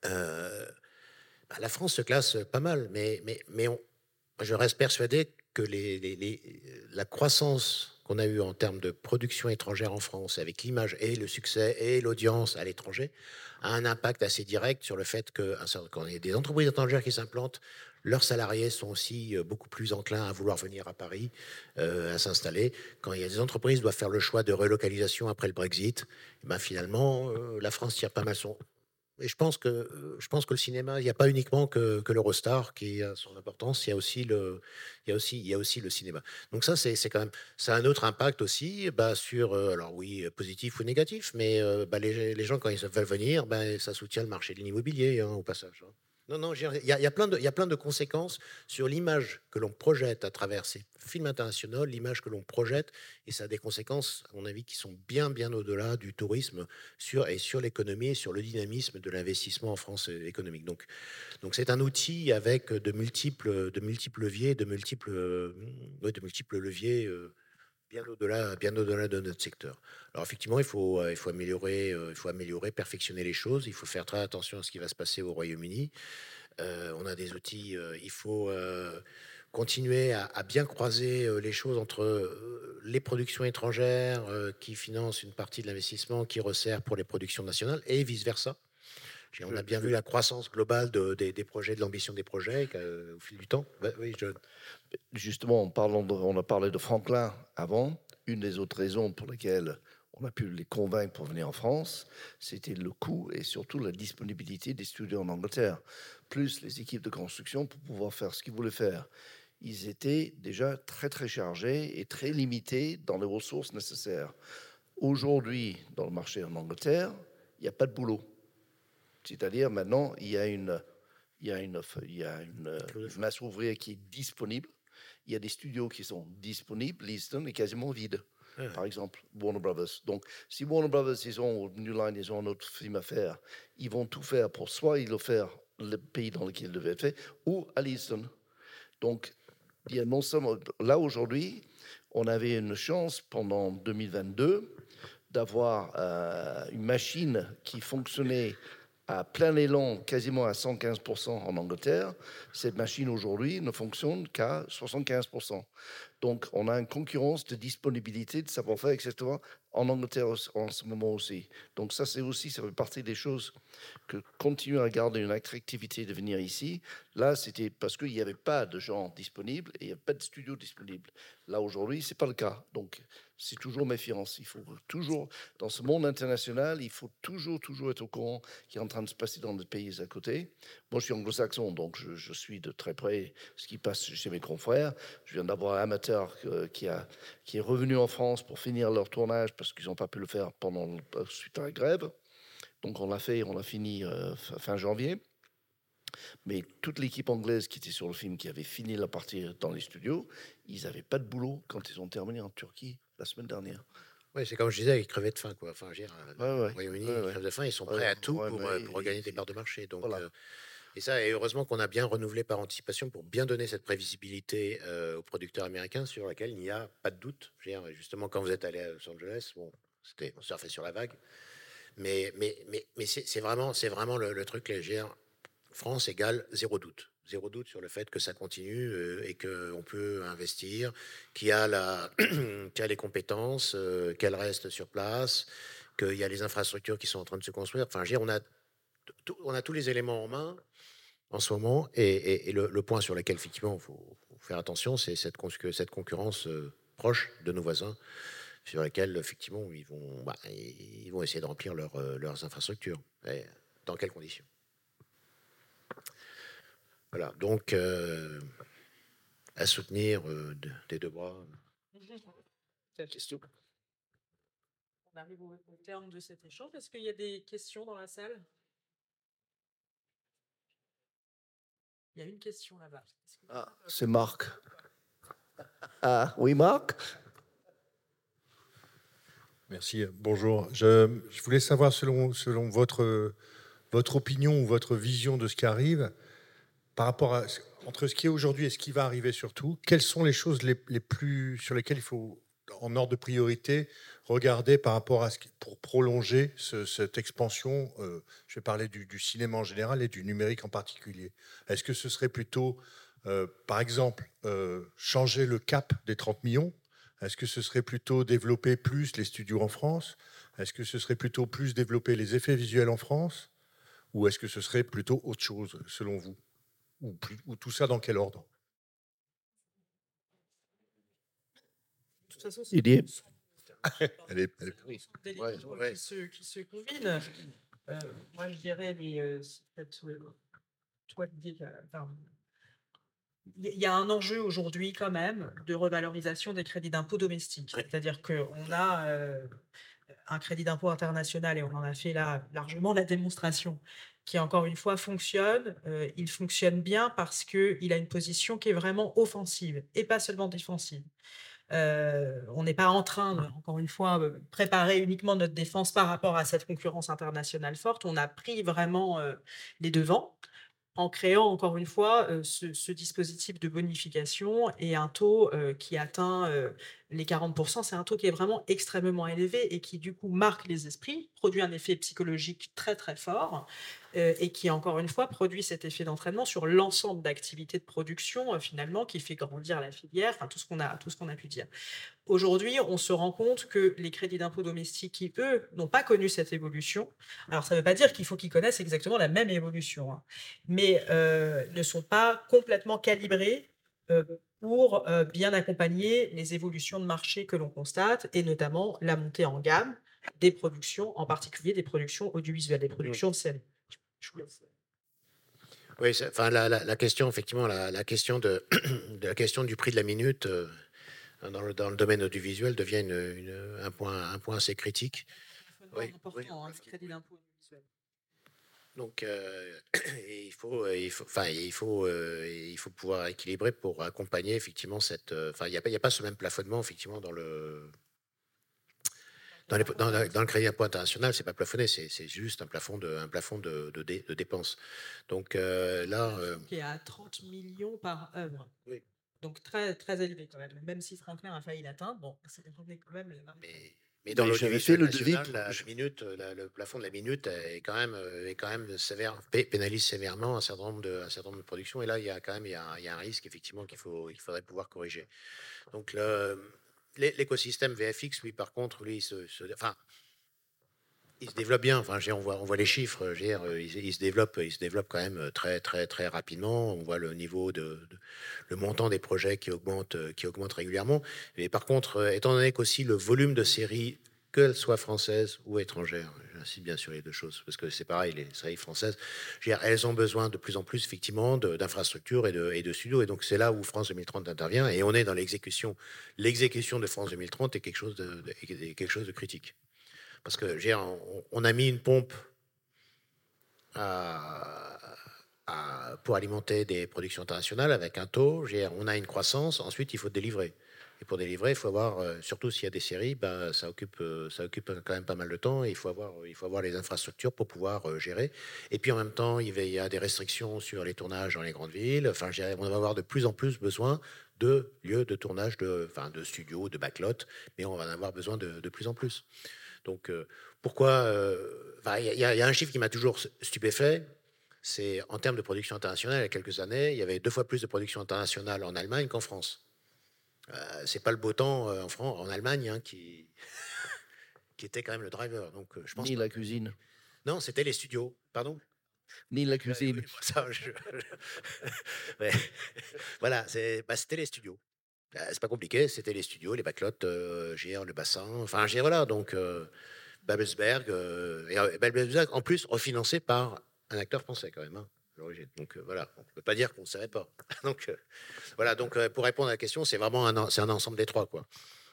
euh, bah, la France se classe pas mal, mais, mais, mais je reste persuadé que la croissance qu'on a eue en termes de production étrangère en France, avec l'image et le succès et l'audience à l'étranger, a un impact assez direct sur le fait que quand il y a des entreprises étrangères qui s'implantent, leurs salariés sont aussi euh, beaucoup plus enclins à vouloir venir à Paris, euh, à s'installer. Quand il y a des entreprises qui doivent faire le choix de relocalisation après le Brexit, eh ben finalement, euh, la France tire pas mal son, et je pense que, je pense que le cinéma, il n'y a pas uniquement que, que l'Eurostar qui a son importance, il y a aussi le, il y a aussi, il y a aussi le cinéma. Donc ça, c'est quand même, ça a un autre impact aussi, bah, sur, alors oui, positif ou négatif, mais bah, les, les, gens quand ils veulent venir, bah, ça soutient le marché de l'immobilier hein, au passage. Hein. Non, non, il y, a, plein de, conséquences sur l'image que l'on projette à travers ces films internationaux, l'image que l'on projette, et ça a des conséquences, à mon avis, qui sont bien, bien au-delà du tourisme et sur l'économie et sur le dynamisme de l'investissement en France économique. Donc, donc c'est un outil avec de multiples, leviers, de multiples, multiples leviers. Euh, bien au-delà, bien au-delà de notre secteur. Alors effectivement, il faut, euh, il faut améliorer, euh, il faut améliorer, perfectionner les choses. Il faut faire très attention à ce qui va se passer au Royaume-Uni. Euh, on a des outils. il faut continuer à, bien croiser les choses entre les productions étrangères qui financent une partie de l'investissement qui resserre pour les productions nationales et vice versa. On a bien vu la croissance globale des, projets, de l'ambition des projets au fil du temps. Bah, oui, je... Justement, on a parlé de Franklin avant. Une des autres raisons pour lesquelles on a pu les convaincre pour venir en France, c'était le coût et surtout la disponibilité des studios en Angleterre, plus les équipes de construction pour pouvoir faire ce qu'ils voulaient faire. Ils étaient déjà très très chargés et très limités dans les ressources nécessaires. Aujourd'hui, dans le marché en Angleterre, il n'y a pas de boulot. C'est-à-dire maintenant, il y a une, il y a une, il y a une masse ouvrière qui est disponible. Il y a des studios qui sont disponibles. Leaston est quasiment vide. Par exemple, Warner Brothers. Donc, si Warner Brothers, ils ont New Line, ils ont un autre film à faire, ils vont tout faire pour soit ils le faire le pays dans lequel il devait être fait, ou à Leaston. Donc, il y a non seulement là aujourd'hui, on avait une chance pendant 2022 d'avoir euh, une machine qui fonctionnait à plein élan, quasiment à 115% en Angleterre. Cette machine aujourd'hui ne fonctionne qu'à 75%. Donc, on a une concurrence de disponibilité, de savoir-faire, etc en Angleterre en ce moment aussi. Donc ça, c'est aussi, ça fait partie des choses que continuer à garder une attractivité de venir ici. Là, c'était parce qu'il n'y avait pas de gens disponibles et il n'y a pas de studio disponible. Là, aujourd'hui, c'est pas le cas. Donc, c'est toujours méfiance. Il faut toujours, dans ce monde international, il faut toujours, toujours être au courant qui est en train de se passer dans les pays à côté. Moi, je suis anglo-saxon, donc je, suis de très près ce qui passe chez mes confrères. Je viens d'avoir un amateur euh, qui, a, qui est revenu en France pour finir leur tournage parce qu'ils n'ont pas pu le faire pendant suite à la grève. Donc on l'a fait, on l'a fini euh, fin janvier. Mais toute l'équipe anglaise qui était sur le film, qui avait fini la partie dans les studios, ils n'avaient pas de boulot quand ils ont terminé en Turquie la semaine dernière. Oui, c'est comme je disais, ils crevaient de faim. Quoi. Enfin, je veux dire, euh, Royaume-Uni, ils crèvent de faim, ils sont prêts à tout pour, euh, pour regagner des parts de marché. Donc, et ça, et heureusement qu'on a bien renouvelé par anticipation pour bien donner cette prévisibilité euh, aux producteurs américains sur laquelle il n'y a pas de doute. justement, quand vous êtes allé à Los Angeles, bon, on surfait sur la vague. Mais, mais, mais, mais c'est, vraiment, vraiment le, truc léger. France égale zéro doute. Zéro doute sur le fait que ça continue euh, et qu'on peut investir, qu'il y a, les compétences, euh, qu'elles restent sur place, qu'il y a les infrastructures qui sont en train de se construire. Enfin, on a, on a tous les éléments en main en ce moment. Et, le, point sur lequel, effectivement, il faut, faire attention, c'est cette, cette concurrence euh, proche de nos voisins, sur laquelle, effectivement, ils vont, bah, ils vont essayer de remplir euh, leurs infrastructures. dans quelles conditions Voilà, donc, euh, à soutenir des deux bras. Question. On arrive au terme de cet échange. Est-ce qu'il y a des questions dans la salle? Il y a une question là-bas. Ah, c'est Marc. Ah, oui, Marc? Merci. Bonjour. Je, voulais savoir, selon, selon votre, votre opinion ou votre vision de ce qui arrive, par rapport à entre ce qui est aujourd'hui et ce qui va arriver surtout, quelles sont les choses les, plus sur lesquelles il faut, en ordre de priorité, regarder par rapport à ce pour prolonger cette expansion euh, Je vais parler du, du, cinéma en général et du numérique en particulier. Est-ce que ce serait plutôt, euh, par exemple, euh, changer le cap des 30 millions? Est-ce que ce serait plutôt développer plus les studios en France? Est-ce que ce serait plutôt plus développer les effets visuels en France? Ou est-ce que ce serait plutôt autre chose, selon vous? Ou, ou, tout ça dans quel ordre? De toute façon, c'est elle est, elle est... Des ouais, ouais. Qui, se, qui, se, combinent. Euh, moi, je dirais, mais euh, peut-être toi, enfin, il y a un enjeu aujourd'hui quand même de revalorisation des crédits d'impôt domestiques. C'est-à-dire qu'on a euh, un crédit d'impôt international et on en a fait là largement la démonstration qui encore une fois fonctionne. Euh, il fonctionne bien parce qu'il a une position qui est vraiment offensive et pas seulement défensive. Euh, on n'est pas en train, encore une fois, de préparer uniquement notre défense par rapport à cette concurrence internationale forte. On a pris vraiment les devants en créant encore une fois ce, dispositif de bonification et un taux qui atteint les 40%, c'est un taux qui est vraiment extrêmement élevé et qui du coup marque les esprits, produit un effet psychologique très très fort euh, et qui encore une fois produit cet effet d'entraînement sur l'ensemble d'activités de production euh, finalement qui fait grandir la filière, tout ce qu'on a tout ce qu'on a pu dire. Aujourd'hui, on se rend compte que les crédits d'impôt domestiques qui eux n'ont pas connu cette évolution, alors ça ne veut pas dire qu'il faut qu'ils connaissent exactement la même évolution, hein, mais euh, ne sont pas complètement calibrés pour bien accompagner les évolutions de marché que l'on constate, et notamment la montée en gamme des productions, en particulier des productions audiovisuelles, des productions de. Oui, enfin, la, la, question, effectivement, la, la question de, de, la question du prix de la minute dans, le, dans, le, domaine audiovisuel devient une, une, un, point, un point assez critique. Oui, important, hein, ce crédit d'impôt donc, euh, il faut, il faut, enfin, il faut, euh, il faut pouvoir équilibrer pour accompagner effectivement cette. Euh, enfin, il n'y a pas, il a pas ce même plafonnement effectivement dans le. Dans, les, dans, dans, le crédit d'impôt international, c'est pas plafonné, c'est juste un plafond de, un plafond de, de, de dépenses. Donc là, qui est à 30 millions par œuvre. Oui. Donc très très élevé quand même. Même si Franklin a failli l'atteindre, bon, c'est quand même. Mais mais dans l'audiovisuel national, la minute, la, le plafond de la minute est quand même, euh, est quand même sévère, pénalise sévèrement un certain nombre de, un certain nombre de productions. Et là, il y a quand même, il y a, il y a un risque effectivement qu'il faut, il faudrait pouvoir corriger. Donc l'écosystème VFX, lui, par contre, lui, se, se, enfin, il se développe bien. Enfin, on voit, les chiffres. Dire, euh, il, se développe, il se développe quand même très, très, très rapidement. On voit le niveau de, le montant des projets qui augmente, euh, qui augmente régulièrement. Mais par contre, euh, étant donné qu'aussi le volume de séries, qu'elles soient françaises ou étrangères, j'insiste bien sur les deux choses, parce que c'est pareil, les séries françaises, elles ont besoin de plus en plus effectivement d'infrastructures et de, et de studios. Et donc c'est là où France 2030 intervient. Et on est dans l'exécution. L'exécution de France 2030 est quelque chose de, est quelque chose de critique. Parce que on, a mis une pompe à, pour alimenter des productions internationales avec un taux. On a une croissance. Ensuite, il faut délivrer. Et pour délivrer, il faut avoir, euh, surtout s'il y a des séries, bah, ça, occupe, euh, quand même pas mal de temps. Il faut avoir, les infrastructures pour pouvoir euh, gérer. Et puis en même temps, il y a des restrictions sur les tournages dans les grandes villes. On va avoir de plus en plus besoin de lieux de tournage, de, studios, de backlot, mais on va en avoir besoin de plus en plus. Donc, euh, pourquoi euh, Il y, a un chiffre qui m'a toujours stupéfait. C'est en termes de production internationale, il y a quelques années, il y avait deux fois plus de production internationale en Allemagne qu'en France. Euh, c'est pas le beau temps en France, en Allemagne, hein, qui qui était quand même le driver. Donc, je pense Ni la cuisine. Non, c'était les studios. Pardon? Ni la cuisine. voilà, bah, c'était les studios. Bah, c'est pas compliqué, c'était les studios, les backlots, euh, le bassin, enfin, voilà, donc euh, Babelsberg, euh, et euh, Babelsberg, en plus, refinancé par un acteur français quand même, hein. Donc voilà, on ne peut pas dire qu'on ne savait pas. donc voilà, donc pour répondre à la question, c'est vraiment un, c'est un ensemble des trois, quoi.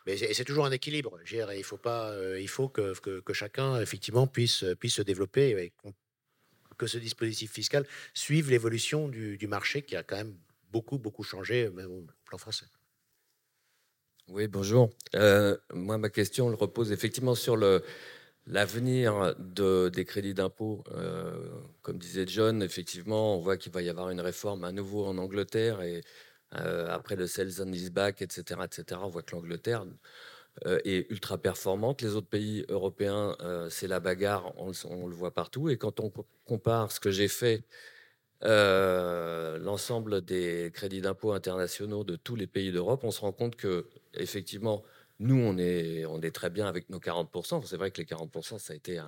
Mais c'est toujours un équilibre. il faut pas, il faut que, que, chacun effectivement puisse puisse se développer que ce dispositif fiscal suive l'évolution du marché qui a quand même beaucoup, beaucoup changé, même au plan français. Oui, bonjour. Euh, moi, ma question repose effectivement sur le, l'avenir de, des crédits d'impôt. Euh, comme disait John, effectivement, on voit qu'il va y avoir une réforme à nouveau en Angleterre et euh, après le sales and etc., etc., on voit que l'Angleterre est ultra performante. Les autres pays européens, c'est la bagarre, on, le voit partout. Et quand on compare ce que j'ai fait l'ensemble des crédits d'impôt internationaux de tous les pays d'Europe, on se rend compte que effectivement, nous, on est, on est très bien avec nos 40%. C'est vrai que les 40%, ça a, été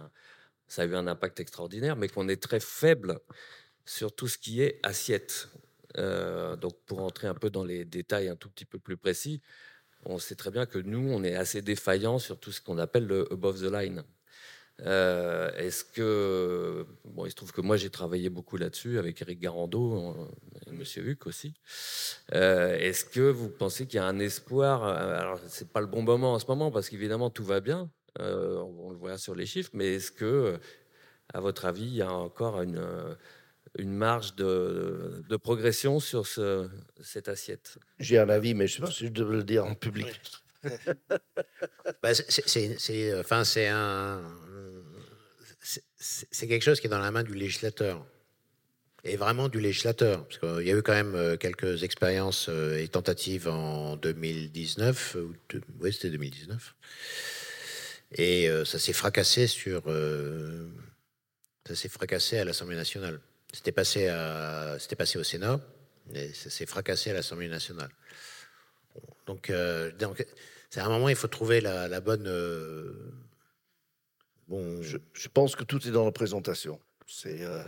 ça a eu un impact extraordinaire, mais qu'on est très faible sur tout ce qui est assiette. Euh, donc, pour entrer un peu dans les détails un tout petit peu plus précis, on sait très bien que nous, on est assez défaillant sur tout ce qu'on appelle le above the line. Euh, est-ce que. Bon, il se trouve que moi, j'ai travaillé beaucoup là-dessus avec Eric Garando Monsieur Huc aussi. Euh, est-ce que vous pensez qu'il y a un espoir Alors, c'est pas le bon moment en ce moment parce qu'évidemment, tout va bien. on le voit sur les chiffres. Mais est-ce que, à votre avis, il y a encore une, une marge de, de progression sur ce, cette assiette? J'ai un avis, mais je ne sais pas si je dois le dire en public. bah, c'est enfin, un c'est quelque chose qui est dans la main du législateur. Et vraiment du législateur. Parce qu'il y a eu quand même euh, quelques expériences euh, et tentatives en 2019. Oui, c'était 2019. Et euh, ça s'est fracassé sur. ça s'est fracassé à l'Assemblée nationale. C'était passé, à, passé au Sénat, et ça s'est fracassé à l'Assemblée nationale. Donc, c'est à un moment, il faut trouver la, bonne Bon, je, pense que tout est dans la présentation. C'est, euh,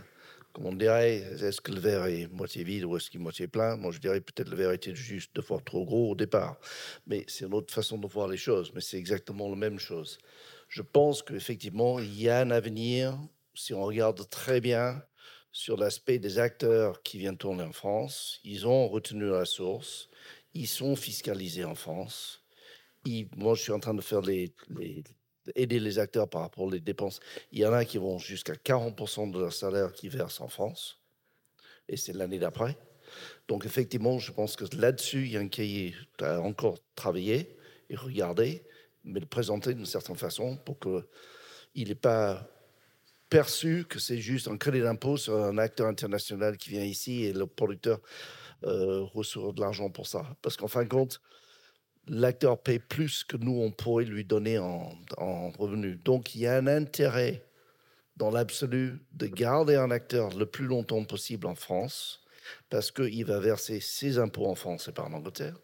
comme on dirait, est-ce que le verre est moitié vide ou est-ce qu'il est moitié plein? Moi, je dirais peut-être le verre était juste deux fois trop gros au départ. Mais c'est une autre façon de voir les choses. Mais c'est exactement la même chose. Je pense qu'effectivement, il y a un avenir, si on regarde très bien, sur l'aspect des acteurs qui viennent tourner en France. Ils ont retenu la source. Ils sont fiscalisés en France. moi, je suis en train de faire les, aider les acteurs par rapport aux dépenses. Il y en a qui vont jusqu'à 40% de leur salaire qui versent en France, et c'est l'année d'après. Donc effectivement, je pense que là-dessus, il y a un cahier à encore travailler et regarder, mais le présenter d'une certaine façon pour qu'il n'ait pas perçu que c'est juste un crédit d'impôt sur un acteur international qui vient ici et le producteur euh, reçoit de l'argent pour ça. Parce qu'en fin de compte, l'acteur paie plus que nous, on pourrait lui donner en, en revenus. Donc, il y a un intérêt dans l'absolu de garder un acteur le plus longtemps possible en France, parce qu'il va verser ses impôts en France et pas en Angleterre.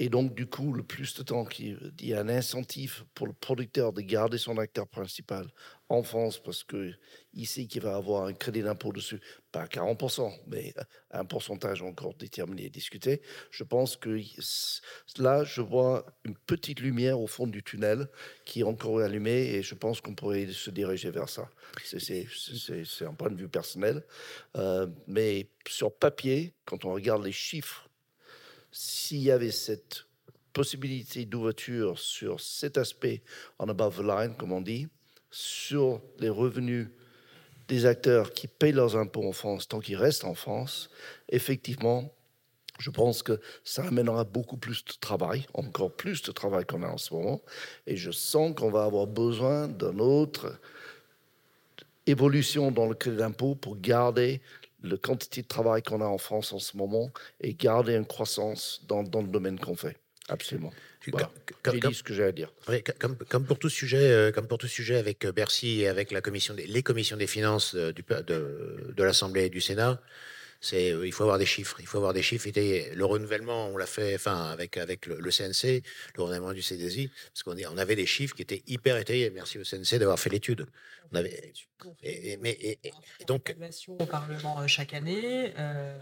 Et donc, du coup, le plus de temps qu'il y a un incentif pour le producteur de garder son acteur principal en France parce qu'il sait qu'il va avoir un crédit d'impôt dessus, pas 40%, mais un pourcentage encore déterminé et discuté. Je pense que là, je vois une petite lumière au fond du tunnel qui est encore allumée et je pense qu'on pourrait se diriger vers ça. C'est un point de vue personnel. Euh, mais sur papier, quand on regarde les chiffres s'il y avait cette possibilité d'ouverture sur cet aspect en above the line, comme on dit, sur les revenus des acteurs qui payent leurs impôts en France tant qu'ils restent en France, effectivement, je pense que ça amènera beaucoup plus de travail, encore plus de travail qu'on a en ce moment. Et je sens qu'on va avoir besoin d'une autre évolution dans le crédit d'impôt pour garder la quantité de travail qu'on a en France en ce moment et garder une croissance dans, dans le domaine qu'on fait. Absolument. Comme, dit ce que j'ai à dire. comme, comme, pour tout sujet, euh, comme pour tout sujet avec euh, Bercy et avec la commission des, les commissions des finances euh, de, de l'Assemblée et du Sénat, c'est il faut avoir des chiffres. Il faut avoir des chiffres. Et le renouvellement, on l'a fait, enfin avec avec le, CNC, le renouvellement du CDSI, parce qu'on on avait des chiffres qui étaient hyper étayés. Merci au CNC d'avoir fait l'étude. On avait, et, mais et, donc au Parlement euh, chaque année, euh,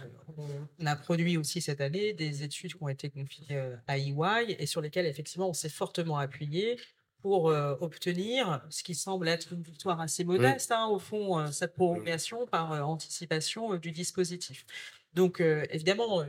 on a produit aussi cette année des études qui ont été confiées euh, à EY et sur lesquelles effectivement on s'est fortement appuyé pour obtenir ce qui semble être une victoire assez modeste, hein, au fond, cette prolongation par anticipation du dispositif. Donc, évidemment,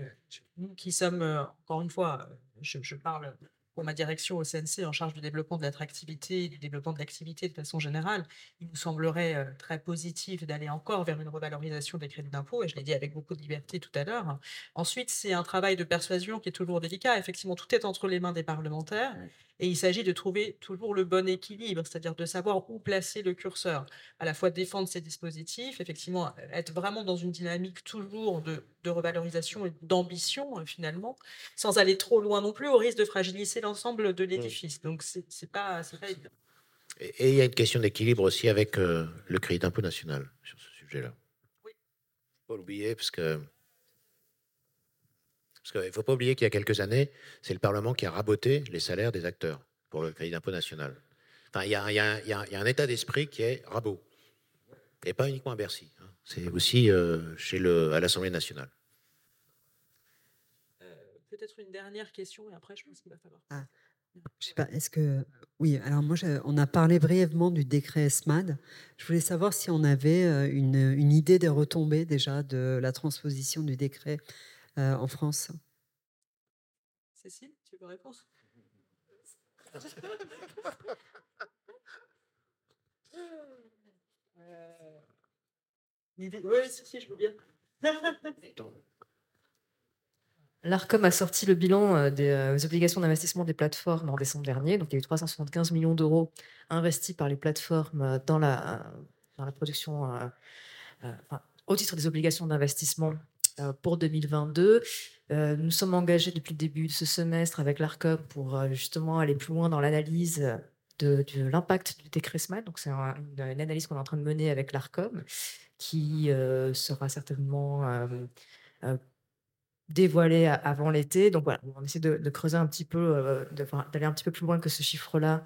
nous qui sommes, encore une fois, je, je parle pour ma direction au CNC en charge du développement de l'attractivité et du développement de l'activité de façon générale, il nous semblerait euh, très positif d'aller encore vers une revalorisation des crédits d'impôt, et je l'ai dit avec beaucoup de liberté tout à l'heure. Ensuite, c'est un travail de persuasion qui est toujours délicat. Effectivement, tout est entre les mains des parlementaires, et il s'agit de trouver toujours le bon équilibre, c'est-à-dire de savoir où placer le curseur, à la fois défendre ces dispositifs, effectivement, être vraiment dans une dynamique toujours de, de revalorisation et d'ambition, euh, finalement, sans aller trop loin non plus, au risque de fragiliser l'ensemble de l'édifice. Donc, c'est c'est pas, pas évident. Et il y a une question d'équilibre aussi avec euh, le crédit d'impôt national sur ce sujet-là. Oui. Pas l'oublier parce que parce qu'il ne faut pas oublier qu'il y a quelques années, c'est le Parlement qui a raboté les salaires des acteurs pour le crédit d'impôt national. Enfin, il y a, y y y un état d'esprit qui est rabot. Et pas uniquement à Bercy. hein. C'est aussi euh, chez le, à l'Assemblée nationale. Peut-être une dernière question, et après, je pense qu'il va falloir. Je sais pas, est-ce que. Oui, alors moi, je- on a parlé brièvement du décret ESMAD. Je voulais savoir si on avait euh, une, une idée des retombées déjà de la transposition du décret euh, en France. Cécile, tu veux répondre? Oui, si, si, je veux bien. L'ARCOM a sorti le bilan euh, des euh, obligations d'investissement des plateformes en décembre dernier. Donc, il y a eu 375 millions d'euros investis par les plateformes euh, dans la, dans la production, euh, euh, enfin, au titre des obligations d'investissement euh, pour 2022. Euh, nous sommes engagés depuis le début de ce semestre avec l'ARCOM pour euh, justement aller plus loin dans l'analyse de, l'impact du décret SMAT. Donc, c'est un- une, analyse qu'on est en train de mener avec l'ARCOM qui euh, sera certainement euh, euh, dévoilé a- avant l'été. Donc voilà, on essaie de, de creuser un petit peu, euh, d'aller un petit peu plus loin que ce chiffre-là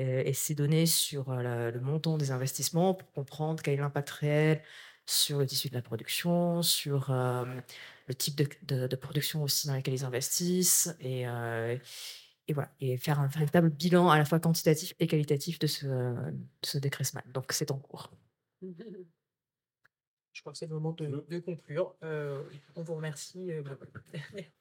euh, et ces données sur euh, le montant des investissements pour comprendre quel est l'impact réel sur le tissu de la production, sur euh, le type de, production aussi dans laquelle ils investissent, euh, et, voilà, et faire un véritable bilan à la fois quantitatif et qualitatif de ce, de décret Donc c'est en cours. Je crois que c'est le moment de, conclure. Euh, on vous remercie.